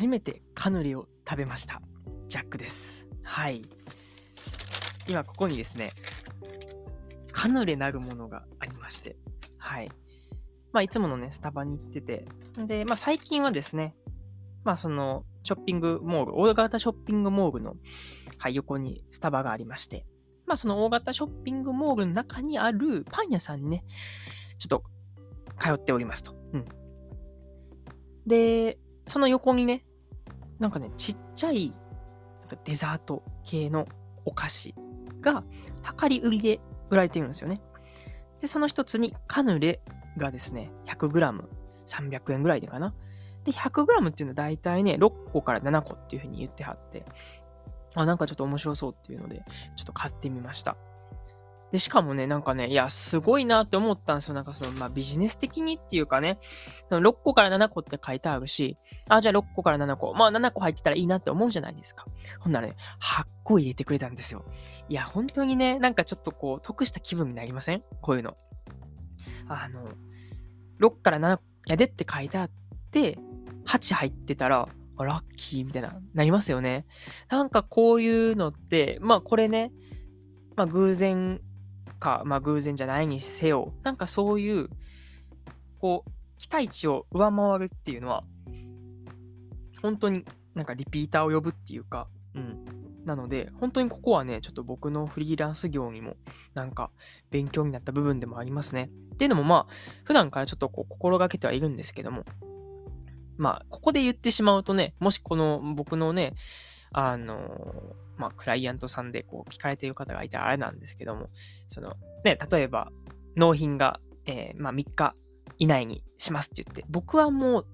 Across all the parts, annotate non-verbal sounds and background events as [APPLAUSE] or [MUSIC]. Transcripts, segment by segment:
初めてカヌレを食べました。ジャックです。はい。今ここにですね、カヌレなるものがありまして、はい。まあ、いつものね、スタバに行ってて、で、まあ、最近はですね、まあ、その、ショッピングモール、大型ショッピングモールの、はい、横にスタバがありまして、まあ、その大型ショッピングモールの中にあるパン屋さんにね、ちょっと通っておりますと。うん。で、その横にね、なんかね、ちっちゃいなんかデザート系のお菓子が量り売りで売られているんですよね。で、その一つにカヌレがですね、100g300 円ぐらいでかな。で、100g っていうのは大体ね、6個から7個っていうふうに言ってはって、あ、なんかちょっと面白そうっていうので、ちょっと買ってみました。で、しかもね、なんかね、いや、すごいなって思ったんですよ。なんかその、まあ、ビジネス的にっていうかね、その6個から7個って書いてあるし、あ、じゃあ6個から7個。まあ、7個入ってたらいいなって思うじゃないですか。ほんならね、8個入れてくれたんですよ。いや、本当にね、なんかちょっとこう、得した気分になりません？こういうの。あの、6から7やでって書いてあって、8入ってたら、ラッキーみたいな、なりますよね。なんかこういうのって、まあこれね、まあ偶然か、まあ偶然じゃないにせよ、なんかそういう、こう、期待値を上回るっていうのは、本当になんかリピーターを呼ぶっていうか、うん。なので、本当にここはね、ちょっと僕のフリーランス業にも、なんか勉強になった部分でもありますね。っていうのもまあ、普段からちょっとこう心がけてはいるんですけども、まあ、ここで言ってしまうとね、もしこの僕のね、あのまあ、クライアントさんでこう聞かれている方がいたらあれなんですけども、その、ね、例えば、納品が、えーまあ、3日以内にしますって言って、僕はもう、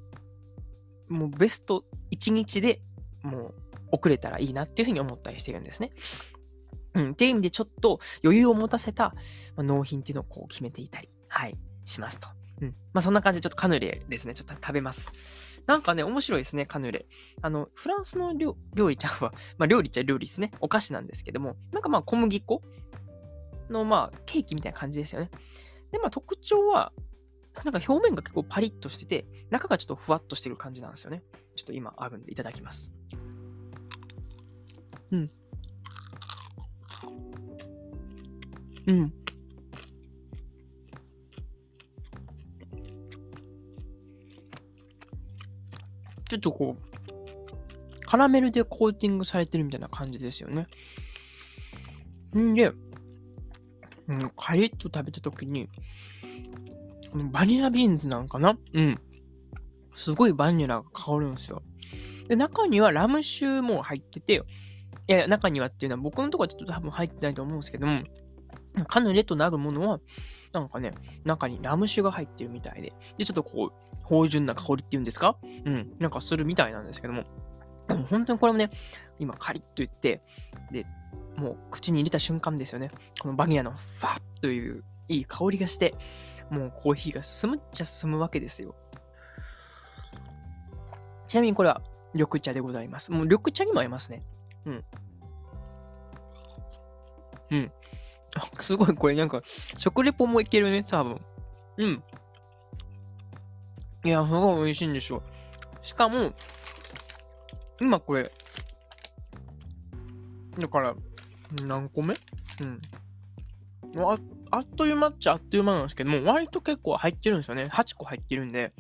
もうベスト1日でもう遅れたらいいなっていうふうに思ったりしてるんですね。うん、っていう意味でちょっと余裕を持たせた、まあ、納品っていうのをこう決めていたり、はい、しますと。うん。まあそんな感じでちょっとカヌレですね。ちょっと食べます。なんかね、面白いですね、カヌレ。あの、フランスの料理ちゃんは、[LAUGHS] まあ料理っちゃ料理ですね。お菓子なんですけども、なんかまあ小麦粉のまあケーキみたいな感じですよね。で、まあ特徴は、なんか表面が結構パリッとしてて、中がちょっとふわっとしてる感じなんですよね。ちょっと今あるんでいただきます。うん。うん。ちょっとこう、カラメルでコーティングされてるみたいな感じですよね。んで、うん、カリッと食べたときに、このバニラビーンズなんかな？うん。すごいバニラが香るんですよ。で、中にはラム酒も入ってて、いや、中にはっていうのは僕のとこはちょっと多分入ってないと思うんですけども、カヌレとなるものは、なんかね、中にラム酒が入ってるみたいで、で、ちょっとこう、芳醇な香りっていうんですか？うん、なんかするみたいなんですけども、でも本当にこれもね、今カリッと言って、で、もう口に入れた瞬間ですよね、このバニラのファッといういい香りがして、もうコーヒーが進むっちゃ進むわけですよ。ちなみにこれは緑茶でございます。もう緑茶にも合いますね。うん。うん。[LAUGHS] すごい、これなんか、食レポもいけるね、多分。うん。いや、すごい美味しいんですよ。しかも、今これ、だから、何個目？うん。ああっという間っちゃあっという間なんですけども、割と結構入ってるんですよね。8個入ってるんで。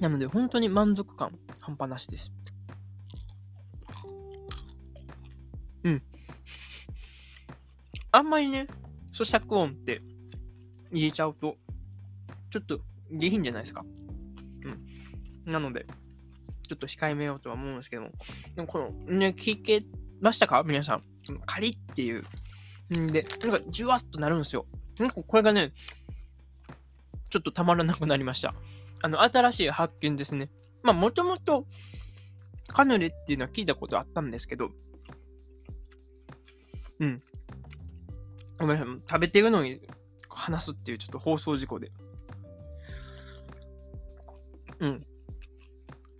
なので、本当に満足感半端なしです。あんまりね、咀嚼音って入れちゃうと、ちょっと下品じゃないですか。うん。なので、ちょっと控えめようとは思うんですけども、でもこのね、聞けましたか？皆さん。カリッっていう。んで、なんかジュワッとなるんですよ。なんかこれがね、ちょっとたまらなくなりました。あの、新しい発見ですね。まあ、もともと、カヌレっていうのは聞いたことあったんですけど、うん。ごめんなさい、食べてるのに話すっていうちょっと放送事故で。うん。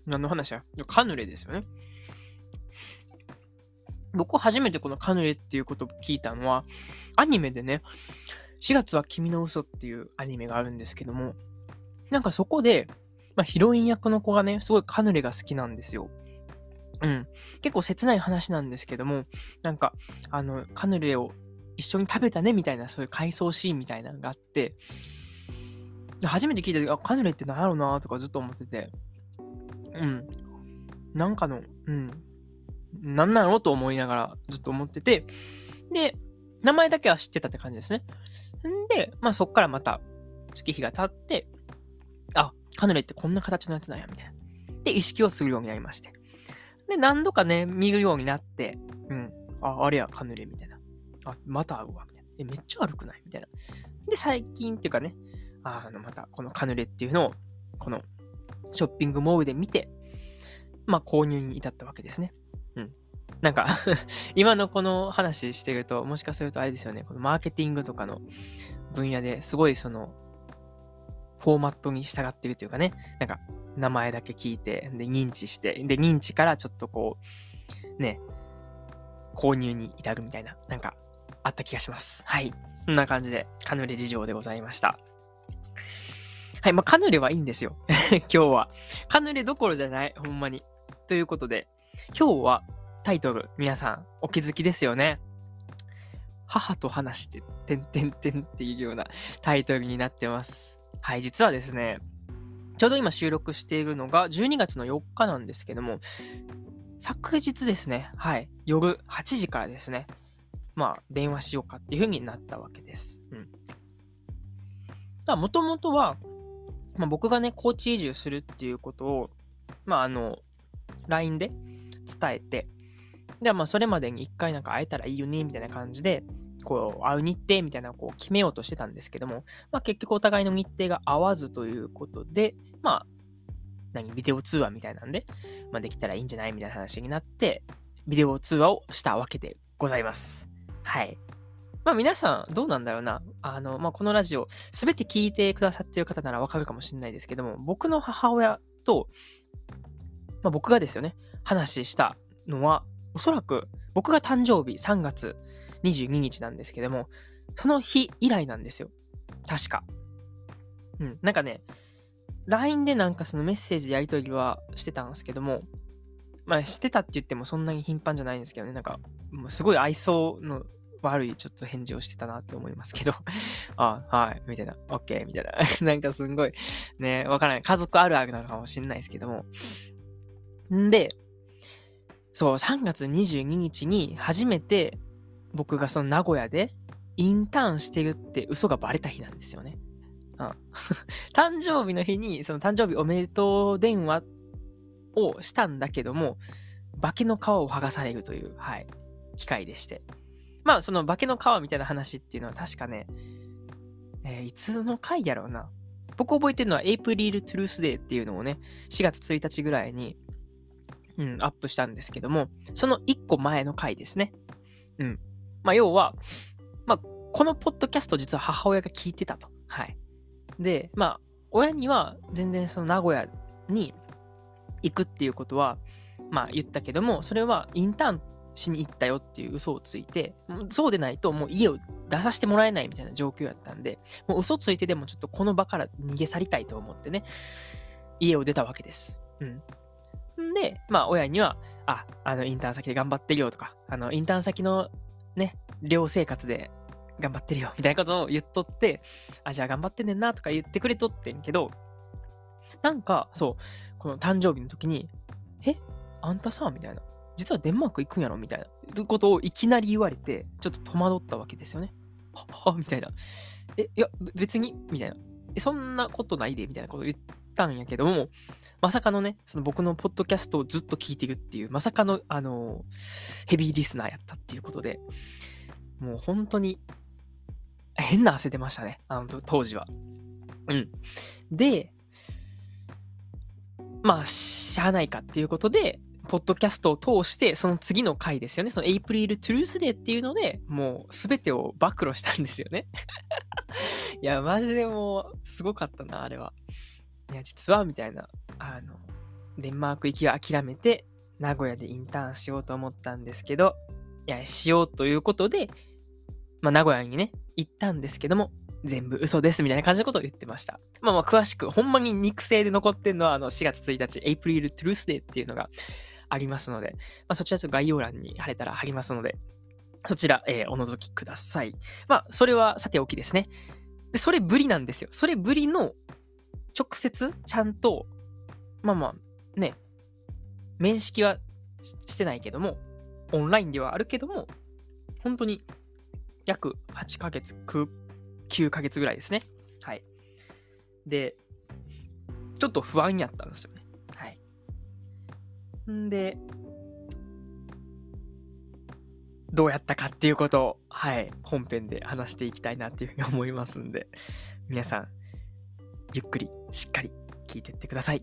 何の話や？カヌレですよね。僕初めてこのカヌレっていうことを聞いたのは、アニメでね、4月は君の嘘っていうアニメがあるんですけども、なんかそこで、まあ、ヒロイン役の子がね、すごいカヌレが好きなんですよ。うん。結構切ない話なんですけども、なんか、あの、カヌレを一緒に食べたねみたいな、そういう回想シーンみたいなのがあって、初めて聞いた時、あ、カヌレって何やろうなとかずっと思ってて、うん。なんかの、うん。なんなのと思いながらずっと思ってて、で、名前だけは知ってたって感じですね。んで、まあそっからまた月日が経って、あ、カヌレってこんな形のやつなんや、みたいな。で、意識をするようになりまして。で、何度かね、見るようになって、うん、あ、あれや、カヌレ、みたいな。あ、また会うわ、みたいな。え、めっちゃ悪くない？みたいな。で、最近っていうかね、あの、また、このカヌレっていうのを、この、ショッピングモールで見て、まあ、購入に至ったわけですね。うん。なんか [LAUGHS] 今のこの話してると、もしかするとあれですよね、このマーケティングとかの分野ですごいその、フォーマットに従ってるというかね、なんか、名前だけ聞いて、で、認知して、で、認知からちょっとこう、ね、購入に至るみたいな、なんか、あった気がします。はい。こんな感じで、カヌレ事情でございました。はい。まあ、カヌレはいいんですよ。[LAUGHS] 今日は。カヌレどころじゃない。ほんまに。ということで、今日はタイトル、皆さんお気づきですよね。母と話して、てんてんてんっていうようなタイトルになってます。はい、実はですね、ちょうど今収録しているのが12月の4日なんですけども、昨日ですね、はい、夜8時からですね、まあ、電話しようかっていう風になったわけです。うん。もともとは、まあ、僕がね、高知移住するっていうことを、まあ、あの、LINE で伝えて、で、まあ、それまでに一回なんか会えたらいいよね、みたいな感じで、こう、会う日程みたいなのをこう決めようとしてたんですけども、まあ、結局お互いの日程が合わずということで、まあ、何、ビデオ通話みたいなんで、まあ、できたらいいんじゃない？みたいな話になって、ビデオ通話をしたわけでございます。はい。まあ皆さんどうなんだろうな。あの、まあこのラジオすべて聞いてくださっている方ならわかるかもしれないですけども、僕の母親と、まあ僕がですよね、話したのは、おそらく僕が誕生日3月22日なんですけども、その日以来なんですよ。確か。うん。なんかね、LINE でなんかそのメッセージでやり取りはしてたんですけども、まあしてたって言ってもそんなに頻繁じゃないんですけどね、なんか、すごい愛想の悪いちょっと返事をしてたなって思いますけど [LAUGHS] あ、はい、みたいな、OK、みたいな。[LAUGHS] なんかすんごい、ね、わからない。家族あるあるなのかもしれないですけども。んで、そう、3月22日に初めて僕がその名古屋でインターンしてるって嘘がバレた日なんですよね。うん。[LAUGHS] 誕生日の日に、その誕生日おめでとう電話をしたんだけども、化けの皮を剥がされるという、はい、機会でして。まあ、その化けの皮みたいな話っていうのは確かね、えー、いつの回やろうな。僕覚えてるのはエイプリル・トゥルースデーっていうのをね、4月1日ぐらいに、うん、アップしたんですけども、その1個前の回ですね。うん。まあ、要は、まあ、このポッドキャスト実は母親が聞いてたと。はい。で、まあ、親には全然その名古屋に行くっていうことは、まあ言ったけども、それはインターンしに行ったよっていう嘘をついて、そうでないともう家を出させてもらえないみたいな状況やったんで、もう嘘ついてでもちょっとこの場から逃げ去りたいと思ってね、家を出たわけです。うん。で、まあ親には、あ、あのインターン先で頑張ってるよとか、あのインターン先のね、寮生活で頑張ってるよみたいなことを言っとって、あ、じゃあ頑張ってんねんなとか言ってくれとってんけど、なんか、そう、この誕生日の時に、えあんたさ、みたいな。実はデンマーク行くんやろみたいなことをいきなり言われて、ちょっと戸惑ったわけですよね。は、は、みたいな。え、いや、別にみたいな。そんなことないでみたいなことを言ったんやけども、まさかのね、その僕のポッドキャストをずっと聞いてるっていう、まさかの、あのヘビーリスナーやったっていうことで、もう本当に、変な汗出ましたね。あの、当時は。うん。で、まあ、しゃあないかっていうことで、ポッドキャストを通して、その次の回ですよね。そのエイプリル・トゥルースデーっていうので、もう全てを暴露したんですよね。[LAUGHS] いや、マジでもう、すごかったな、あれは。いや、実は、みたいな、あの、デンマーク行きを諦めて、名古屋でインターンしようと思ったんですけど、いや、しようということで、まあ、名古屋にね、行ったんですけども、全部嘘ですみたいな感じのことを言ってました。まあまあ詳しく、ほんまに肉声で残ってんのはあの4月1日、エイプリルトゥルースデーっていうのがありますので、まあ、そちらちょっと概要欄に貼れたら貼りますので、そちら、えー、お覗きください。まあ、それはさておきですね。でそれぶりなんですよ。それぶりの直接ちゃんと、まあまあね、面識はしてないけども、オンラインではあるけども、本当に約8ヶ月、9ヶ月ぐらいですね。はい。で、ちょっと不安やったんですよね。んで、どうやったかっていうことを、はい、本編で話していきたいなっていうふうに思いますんで、皆さん、ゆっくり、しっかり聞いてってください。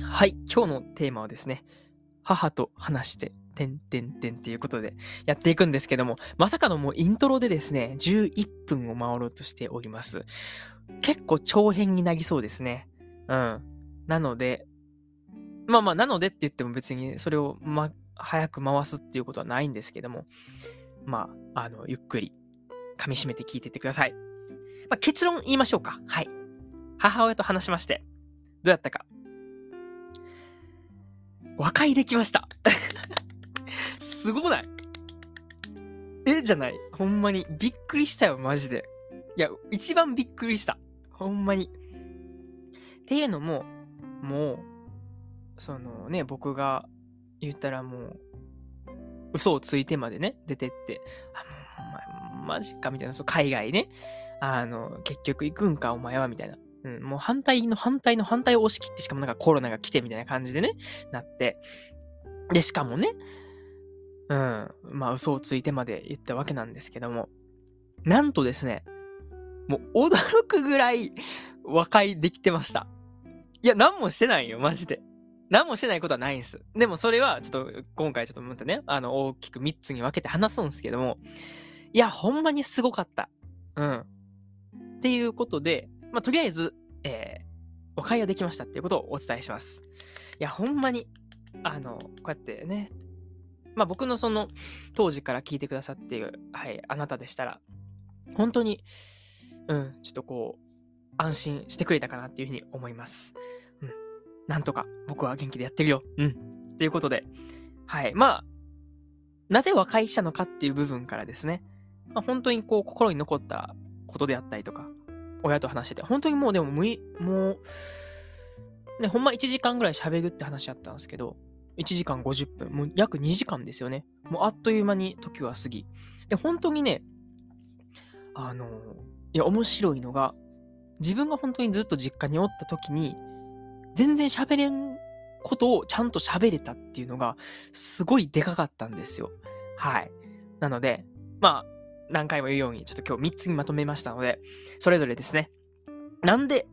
はい、今日のテーマはですね、母と話して、てんてんてんっていうことでやっていくんですけども、まさかのもうイントロでですね、11分を回ろうとしております。結構長編になりそうですね。うん。なので、まあまあ、なのでって言っても別にそれを、ま、早く回すっていうことはないんですけども、まあ、あの、ゆっくり噛み締めて聞いていってください。まあ、結論言いましょうか。はい。母親と話しまして、どうやったか。和解できました。すごない？えじゃない。ほんまに。びっくりしたよ、マジで。いや、一番びっくりした。ほんまに。っていうのも、もう、そのね、僕が言ったらもう、嘘をついてまでね、出てって、あ、もう、お前マジかみたいな、そう海外ね、あの、結局行くんか、お前は、みたいな。うん、もう反対の反対の反対を押し切って、しかもなんかコロナが来てみたいな感じでね、なって。で、しかもね、うん、まあ嘘をついてまで言ったわけなんですけども、なんとですね、もう驚くぐらい和解できてました。いや、何もしてないよ、マジで。何もしてないことはないんです。でもそれは、ちょっと今回ちょっとまたね、あの、大きく3つに分けて話すんですけども、いや、ほんまにすごかった。うん。っていうことで、まあ、とりあえず、えー、和解はできましたっていうことをお伝えします。いや、ほんまに、あの、こうやってね、まあ僕のその、当時から聞いてくださっている、はい、あなたでしたら、本当に、うん、ちょっとこう、安心してくれたかなっていうふうに思います。うん。なんとか僕は元気でやってるよ。うん。ということで、はい。まあ、なぜ和解したのかっていう部分からですね、まあ、本当にこう、心に残ったことであったりとか、親と話してて、本当にもうでもむい、もう、ね、ほんま1時間ぐらい喋るって話あったんですけど、1時間50分、もう約2時間ですよね。もうあっという間に時は過ぎ。で、本当にね、あのいや、面白いのが、自分が本当にずっと実家におった時に、全然喋れんことをちゃんと喋れたっていうのが、すごいでかかったんですよ。はい。なので、まあ、何回も言うように、ちょっと今日3つにまとめましたので、それぞれですね、なんで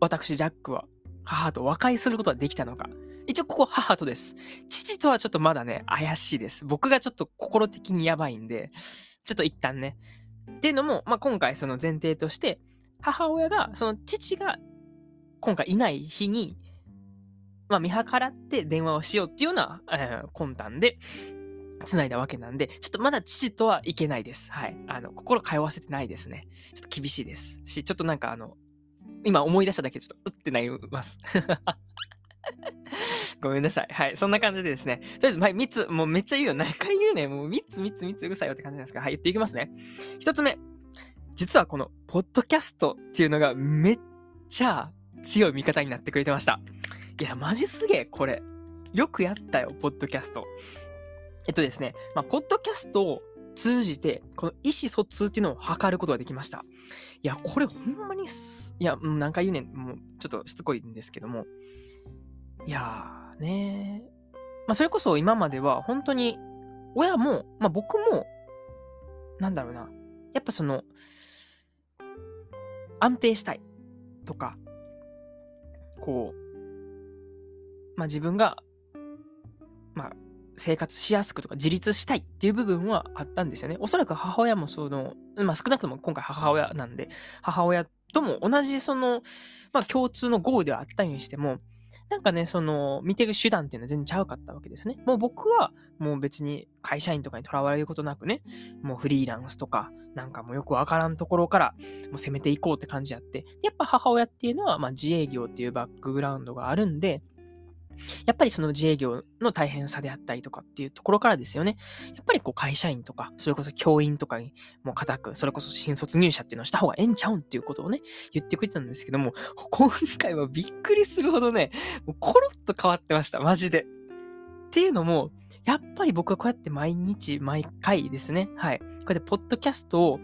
私、ジャックは母と和解することができたのか。一応ここ母とです。父とはちょっとまだね、怪しいです。僕がちょっと心的にやばいんで、ちょっと一旦ね、っていうのも、まあ、今回その前提として、母親が、その父が今回いない日に、まあ、見計らって電話をしようっていうような、えー、魂胆で、繋いだわけなんで、ちょっとまだ父とはいけないです。はい。あの、心通わせてないですね。ちょっと厳しいですし、ちょっとなんかあの、今思い出しただけでちょっと、うってなります。[LAUGHS] ごめんなさい。はい。そんな感じでですね。とりあえず、はい、3つ。もうめっちゃ言うよ。何回言うね。もう3つ、3つ、3つうるさいよって感じなんですが、はい、言っていきますね。1つ目。実はこの、ポッドキャストっていうのがめっちゃ強い味方になってくれてました。いや、マジすげえ、これ。よくやったよ、ポッドキャスト。えっとですね、まあ、ポッドキャストを通じて、この意思疎通っていうのを図ることができました。いや、これほんまにいや、何回言うねん、もうちょっとしつこいんですけども、いやーねまあ、それこそ今までは本当に親も、まあ、僕も、なんだろうな、やっぱその、安定したいとか、こう、まあ自分が、まあ生活しやすくとか自立したいっていう部分はあったんですよね。おそらく母親もその、まあ少なくとも今回母親なんで、母親とも同じその、まあ共通のゴールではあったにしても、なんかね、その、見てる手段っていうのは全然ちゃうかったわけですね。もう僕は、もう別に会社員とかにとらわれることなくね、もうフリーランスとか、なんかもうよくわからんところから、もう攻めていこうって感じやって、やっぱ母親っていうのは、まあ自営業っていうバックグラウンドがあるんで、やっぱりその自営業の大変さであったりとかっていうところからですよね。やっぱりこう会社員とか、それこそ教員とかにもう固く、それこそ新卒入社っていうのをした方がええんちゃうんっていうことをね、言ってくれてたんですけども、今回はびっくりするほどね、もうコロッと変わってました、マジで。っていうのも、やっぱり僕はこうやって毎日、毎回ですね、はい。こうやってポッドキャストを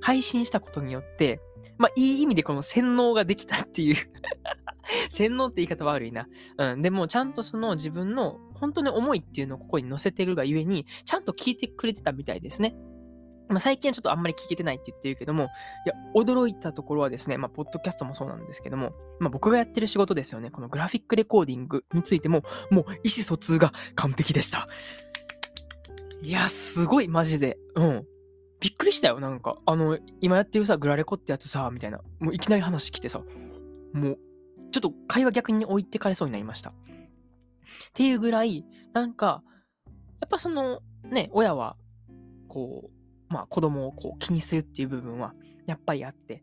配信したことによって、まあ、いい意味でこの洗脳ができたっていう [LAUGHS] 洗脳って言い方悪いな。うん。でも、ちゃんとその自分の本当に思いっていうのをここに載せてるがゆえに、ちゃんと聞いてくれてたみたいですね。まあ、最近はちょっとあんまり聞けてないって言ってるけども、いや、驚いたところはですね、まあ、ポッドキャストもそうなんですけども、まあ、僕がやってる仕事ですよね、このグラフィックレコーディングについても、もう意思疎通が完璧でした。いや、すごい、マジで。うん。びっくりしたよ、なんか。あの、今やってるさ、グラレコってやつさ、みたいな。もういきなり話来てさ、もう、ちょっと会話逆に置いてかれそうになりました。っていうぐらい、なんか、やっぱその、ね、親は、こう、まあ子供をこう気にするっていう部分は、やっぱりあって、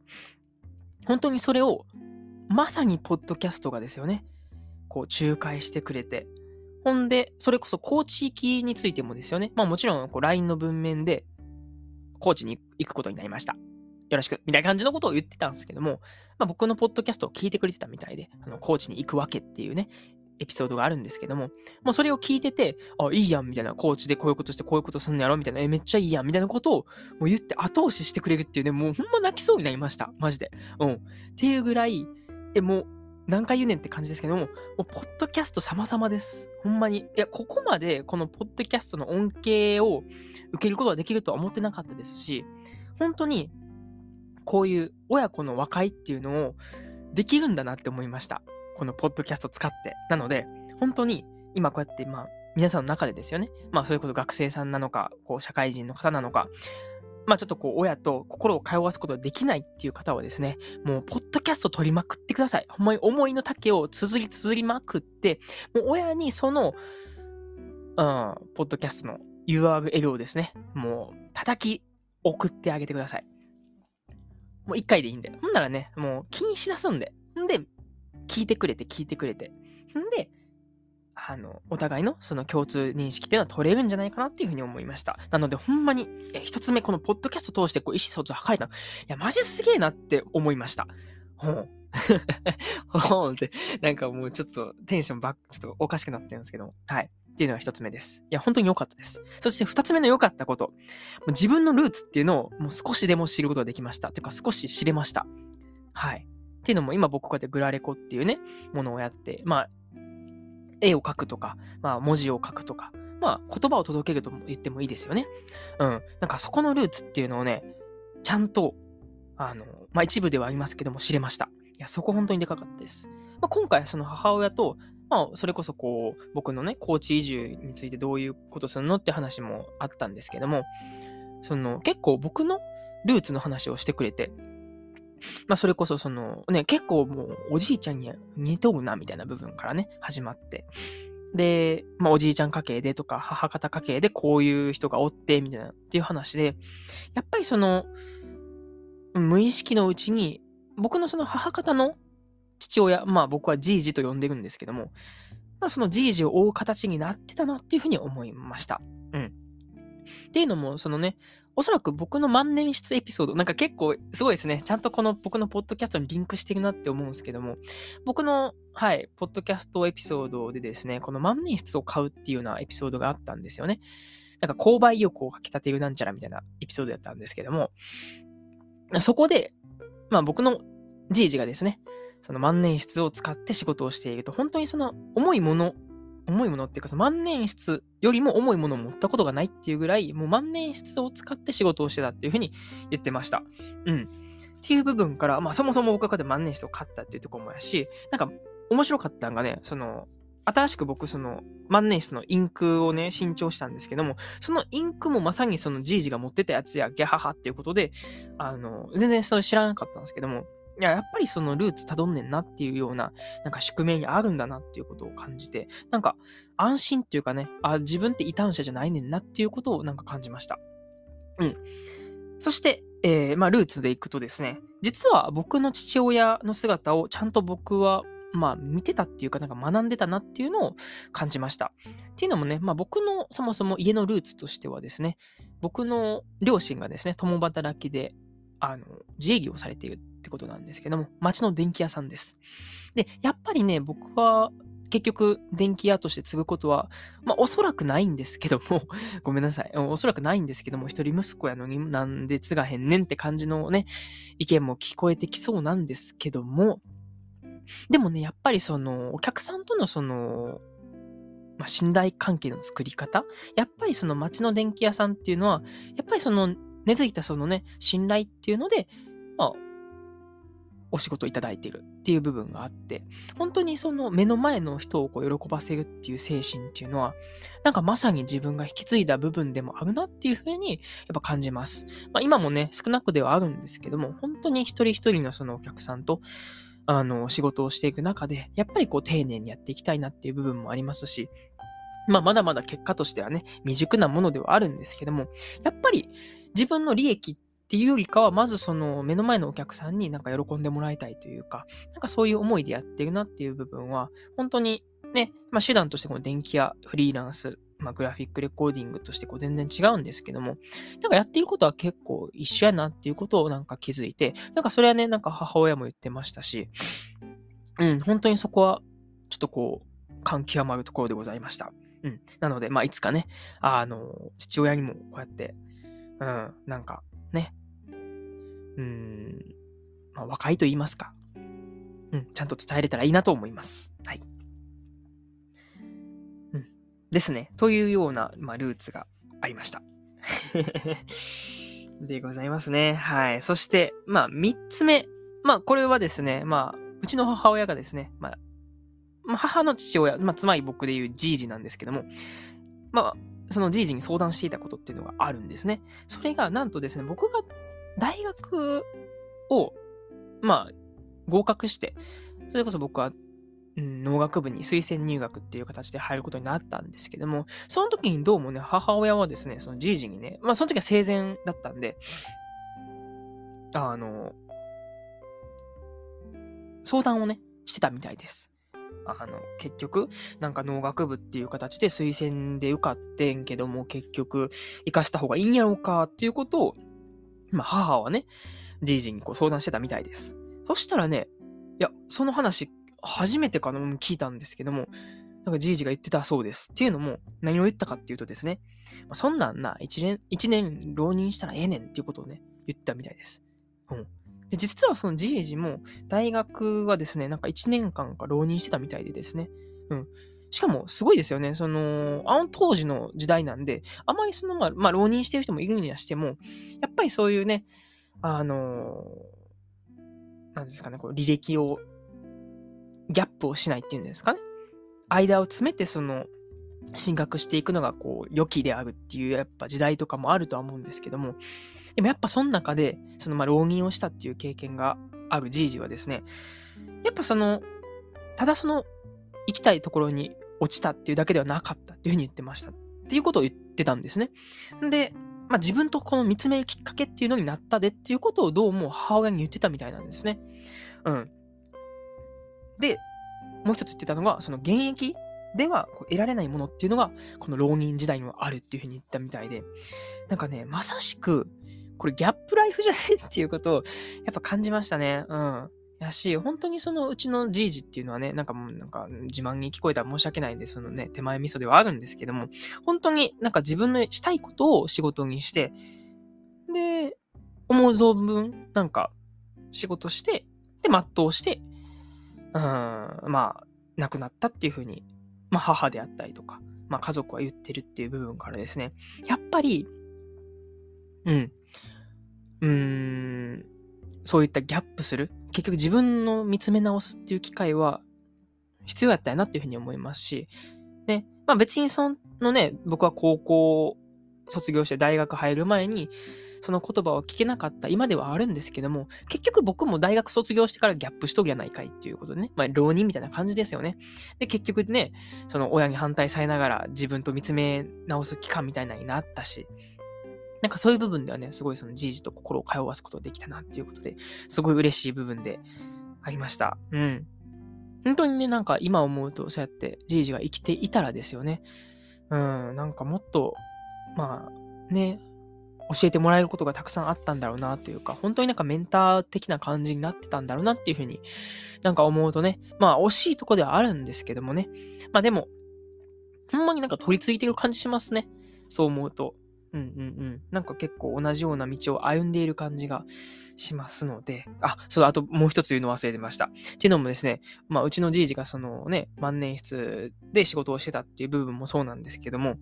本当にそれを、まさにポッドキャストがですよね、こう仲介してくれて、ほんで、それこそ高地域についてもですよね。まあもちろん、こう LINE の文面で、高知に行くことになりました。よろしく、みたいな感じのことを言ってたんですけども、まあ、僕のポッドキャストを聞いてくれてたみたいで、あの高知に行くわけっていうね、エピソードがあるんですけども、もうそれを聞いてて、あ、いいやん、みたいな、コーチでこういうことしてこういうことすんのやろ、みたいな、え、めっちゃいいやん、みたいなことをもう言って後押ししてくれるっていうね、もうほんま泣きそうになりました。マジで。うん。っていうぐらい、え、もう、何回言うねんって感じですけども、もう、ポッドキャスト様々です。ほんまに。いや、ここまで、このポッドキャストの恩恵を受けることができるとは思ってなかったですし、本当に、こういう親子の和解っていうのをできるんだなって思いました。このポッドキャスト使って。なので、本当に今こうやって、まあ、皆さんの中でですよね。まあ、そういうこと学生さんなのか、こう、社会人の方なのか、まあ、ちょっとこう、親と心を通わすことができないっていう方はですね、もう、ポッドキャスト取りまくってください。ほんまに思いの丈を綴り綴りまくって、もう親にその、うん、ポッドキャストの URL をですね、もう、叩き送ってあげてください。もう一回でいいんで。ほんならね、もう気にしだすんで。んで、聞いてくれて、聞いてくれて。んで、あの、お互いのその共通認識っていうのは取れるんじゃないかなっていうふうに思いました。なので、ほんまに、え、一つ目、このポッドキャスト通してこう意思疎通を図れたの。いや、マジすげえなって思いました。ほん。[LAUGHS] ほんって、なんかもうちょっとテンションばっ、ちょっとおかしくなってるんですけど、はい。っていうのが一つ目です。いや、本当に良かったです。そして二つ目の良かったこと。自分のルーツっていうのをもう少しでも知ることができました。というか少し知れました。はい。っていうのも今僕こうやってグラレコっていうね、ものをやって、まあ、絵を描くとか、まあ文字を書くとか、まあ言葉を届けると言ってもいいですよね。うん。なんかそこのルーツっていうのをね、ちゃんと、あの、まあ一部ではありますけども知れました。いや、そこ本当にでかかったです。まあ、今回その母親とまあ、それこそこう、僕のね、高知移住についてどういうことするのって話もあったんですけども、その、結構僕のルーツの話をしてくれて、まあ、それこそその、ね、結構もう、おじいちゃんに似とるな、みたいな部分からね、始まって。で、まあ、おじいちゃん家系でとか、母方家系でこういう人がおって、みたいな、っていう話で、やっぱりその、無意識のうちに、僕のその母方の父親、まあ僕はじいじと呼んでるんですけども、まあ、そのじいじを追う形になってたなっていうふうに思いました。うん。っていうのも、そのね、おそらく僕の万年筆エピソード、なんか結構すごいですね。ちゃんとこの僕のポッドキャストにリンクしてるなって思うんですけども、僕の、はい、ポッドキャストエピソードでですね、この万年筆を買うっていうようなエピソードがあったんですよね。なんか購買意欲をかき立てるなんちゃらみたいなエピソードやったんですけども、そこで、まあ僕のじいじがですね、その万年筆を使って仕事をしていると、本当にその重いもの、重いものっていうか、その万年筆よりも重いものを持ったことがないっていうぐらい、もう万年筆を使って仕事をしてたっていうふうに言ってました。うん。っていう部分から、まあそもそも僕が万年筆を買ったっていうとこもやし、なんか面白かったんがね、その、新しく僕、その、万年筆のインクをね、新調したんですけども、そのインクもまさにそのじいじが持ってたやつや、ギャハハっていうことで、あの、全然それ知らなかったんですけども、いや、やっぱりそのルーツたどんねんなっていうような、なんか宿命にあるんだなっていうことを感じて、なんか安心っていうかね、あ、自分って異端者じゃないねんなっていうことをなんか感じました。うん。そして、えー、まあ、ルーツでいくとですね、実は僕の父親の姿をちゃんと僕はまあ見てたっていうかなんか学んでたなっていうのを感じました。っていうのもね、まあ僕のそもそも家のルーツとしてはですね、僕の両親がですね、共働きで、あの、自営業されているってことなんですけども、町の電気屋さんです。で、やっぱりね、僕は結局電気屋として継ぐことは、まあおそらくないんですけども、[LAUGHS] ごめんなさい。おそらくないんですけども、一人息子やのになんで継がへんねんって感じのね、意見も聞こえてきそうなんですけども、でもね、やっぱりその、お客さんとのその、まあ、信頼関係の作り方やっぱりその街の電気屋さんっていうのは、やっぱりその根付いたそのね、信頼っていうので、まあ、お仕事いただいているっていう部分があって、本当にその目の前の人をこう喜ばせるっていう精神っていうのは、なんかまさに自分が引き継いだ部分でもあるなっていうふうにやっぱ感じます。まあ、今もね、少なくではあるんですけども、本当に一人一人のそのお客さんと、あの、仕事をしていく中で、やっぱりこう丁寧にやっていきたいなっていう部分もありますし、まあ、まだまだ結果としてはね、未熟なものではあるんですけども、やっぱり自分の利益っっていうよりかは、まずその目の前のお客さんになんか喜んでもらいたいというか、なんかそういう思いでやってるなっていう部分は、本当にね、まあ手段としてこの電気やフリーランス、まあ、グラフィックレコーディングとしてこう全然違うんですけども、なんかやっていることは結構一緒やなっていうことをなんか気づいて、なんかそれはね、なんか母親も言ってましたし、うん、本当にそこはちょっとこう、感極まるところでございました。うん。なので、まあ、いつかね、あの、父親にもこうやって、うん、なんかね、うん、まあ、若いと言いますか、うん、ちゃんと伝えれたらいいなと思います。はい。ですね。というような、まあ、ルーツがありました。[LAUGHS] でございますね。はい。そして、まあ、三つ目。まあ、これはですね、まあ、うちの母親がですね、まあ、母の父親、まあ、つまり僕で言うじいじなんですけども、まあ、そのじいじに相談していたことっていうのがあるんですね。それが、なんとですね、僕が大学を、まあ、合格して、それこそ僕はうん、農学部に推薦入学っていう形で入ることになったんですけども、その時にどうもね、母親はですね、そのじいじにね、まあその時は生前だったんで、あの、相談をね、してたみたいです。あの、結局、なんか農学部っていう形で推薦で受かってんけども、結局、生かした方がいいんやろうかっていうことを、まあ母はね、じいじにこう相談してたみたいです。そしたらね、いや、その話初めてかな？聞いたんですけども、なんかじいじが言ってたそうです。っていうのも、何を言ったかっていうとですね、まあ、そんなんな、一年、一年浪人したらええねんっていうことをね、言ったみたいです。うん。で、実はそのじいじも、大学はですね、なんか1年間か浪人してたみたいでですね。うん。しかも、すごいですよね。その、あの当時の時代なんで、あまりその、まあ、まあ、浪人してる人もいるにはしても、やっぱりそういうね、あの、なんですかね、こう履歴をギャップをしないっていうんですかね。間を詰めてその進学していくのがこう良きであるっていうやっぱ時代とかもあるとは思うんですけども、でもやっぱその中でそのまあ浪人をしたっていう経験があるじいじはですね、やっぱその、ただその行きたいところに落ちたっていうだけではなかったっていうふうに言ってました。っていうことを言ってたんですね。で、まあ、自分とこの見つめるきっかけっていうのになったでっていうことをどうも母親に言ってたみたいなんですね。うん。で、もう一つ言ってたのが、その現役では得られないものっていうのが、この浪人時代にはあるっていうふうに言ったみたいで、なんかね、まさしく、これギャップライフじゃないっていうことを、やっぱ感じましたね。うん。やし、本当にそのうちのじいじっていうのはね、なんかもうなんか自慢に聞こえたら申し訳ないんで、そのね、手前味噌ではあるんですけども、本当になんか自分のしたいことを仕事にして、で、思う存分、なんか仕事して、で、全うして、うん、まあ、亡くなったっていうふうに、まあ、母であったりとか、まあ、家族は言ってるっていう部分からですね、やっぱり、うん、うーん、そういったギャップする、結局自分の見つめ直すっていう機会は必要やったよなっていうふうに思いますし、ね、まあ別にそのね、僕は高校卒業して大学入る前に、その言葉を聞けなかった今ではあるんですけども、結局僕も大学卒業してからギャップしとるやないかいっていうことでね、まあ、浪人みたいな感じですよね。で、結局ね、その親に反対されながら自分と見つめ直す期間みたいなになったし、なんかそういう部分ではね、すごいそのじいじと心を通わすことができたなっていうことで、すごい嬉しい部分でありました。うん。本当にね、なんか今思うと、そうやってじいじが生きていたらですよね。うん、なんかもっと、まあ、ね、教えてもらえることがたくさんあったんだろうなというか、本当になんかメンター的な感じになってたんだろうなっていうふうになんか思うとね、まあ惜しいとこではあるんですけどもね。まあでも、ほんまになんか取り付いてる感じしますね。そう思うと。うんうんうん。なんか結構同じような道を歩んでいる感じがしますので、あ、そう、あともう一つ言うの忘れてました。っていうのもですね、まあ、うちのじいじがそのね、万年筆で仕事をしてたっていう部分もそうなんですけども、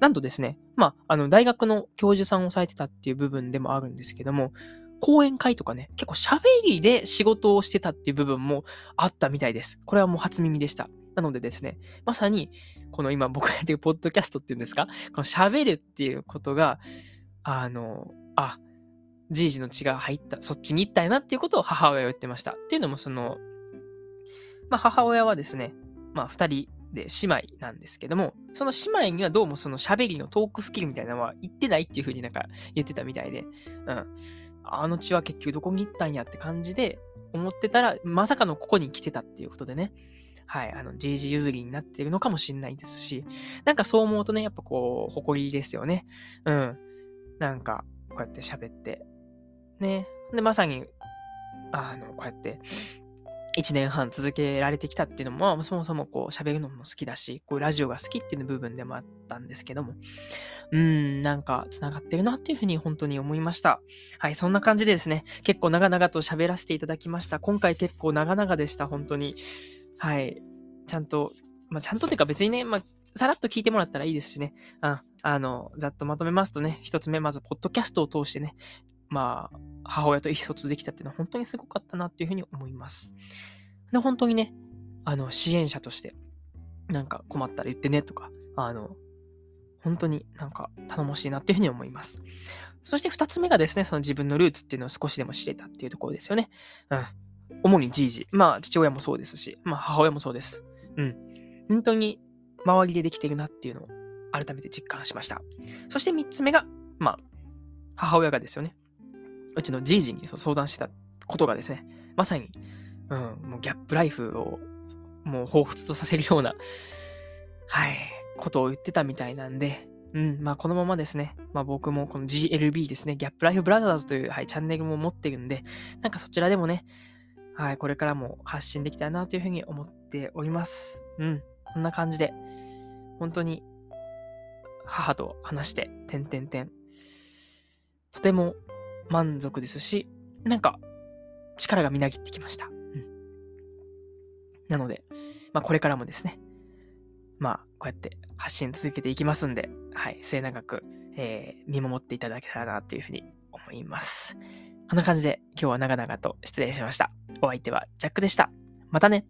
なんとですね、まあ、あの、大学の教授さんをされてたっていう部分でもあるんですけども、講演会とかね、結構喋りで仕事をしてたっていう部分もあったみたいです。これはもう初耳でした。なのでですね、まさに、この今僕がやってるポッドキャストっていうんですか、この喋るっていうことが、あの、あ、じいじの血が入った、そっちに行ったんやなっていうことを母親は言ってました。っていうのも、その、まあ、母親はですね、まあ、二人で姉妹なんですけども、その姉妹にはどうもその喋りのトークスキルみたいなのは言ってないっていう風になんか言ってたみたいで、うん。あの血は結局どこに行ったんやって感じで思ってたら、まさかのここに来てたっていうことでね。はい、あの、GG 譲りになっているのかもしれないですし、なんかそう思うとね、やっぱこう、誇りですよね。うん。なんか、こうやって喋って、ね。で、まさに、あの、こうやって、1年半続けられてきたっていうのも、そもそもこう喋るのも好きだし、こうラジオが好きっていう部分でもあったんですけども、うん、なんか繋がってるなっていうふうに本当に思いました。はい、そんな感じでですね、結構長々と喋らせていただきました。今回結構長々でした、本当に。はい。ちゃんと、まあ、ちゃんとっていうか別にね、まあ、さらっと聞いてもらったらいいですしね。ああの、ざっとまとめますとね、一つ目、まず、ポッドキャストを通してね、まあ、母親と意思疎通できたっていうのは本当にすごかったなっていうふうに思います。で、本当にね、あの、支援者として、なんか困ったら言ってねとか、あの、本当になんか頼もしいなっていうふうに思います。そして二つ目がですね、その自分のルーツっていうのを少しでも知れたっていうところですよね。うん。主にじいじ。まあ、父親もそうですし、まあ、母親もそうです。うん。本当に周りでできているなっていうのを改めて実感しました。そして3つ目が、まあ、母親がですよね。うちのじいじに相談してたことがですね、まさに、うん、もうギャップライフをもう彷彿とさせるような、はい、ことを言ってたみたいなんで、うん、まあこのままですね、まあ僕もこの GLB ですね、ギャップライフブラザーズという、はい、チャンネルも持ってるんで、なんかそちらでもね、はい、これからも発信できたらなというふうに思っております。うん、こんな感じで、本当に母と話して、てんてんてん。とても満足ですし、なんか力がみなぎってきました。うん。なので、まあこれからもですね、まあこうやって発信続けていきますんで、はい、末永く、えー、見守っていただけたらなというふうに思います。こんな感じで今日は長々と失礼しました。お相手はジャックでした。またね。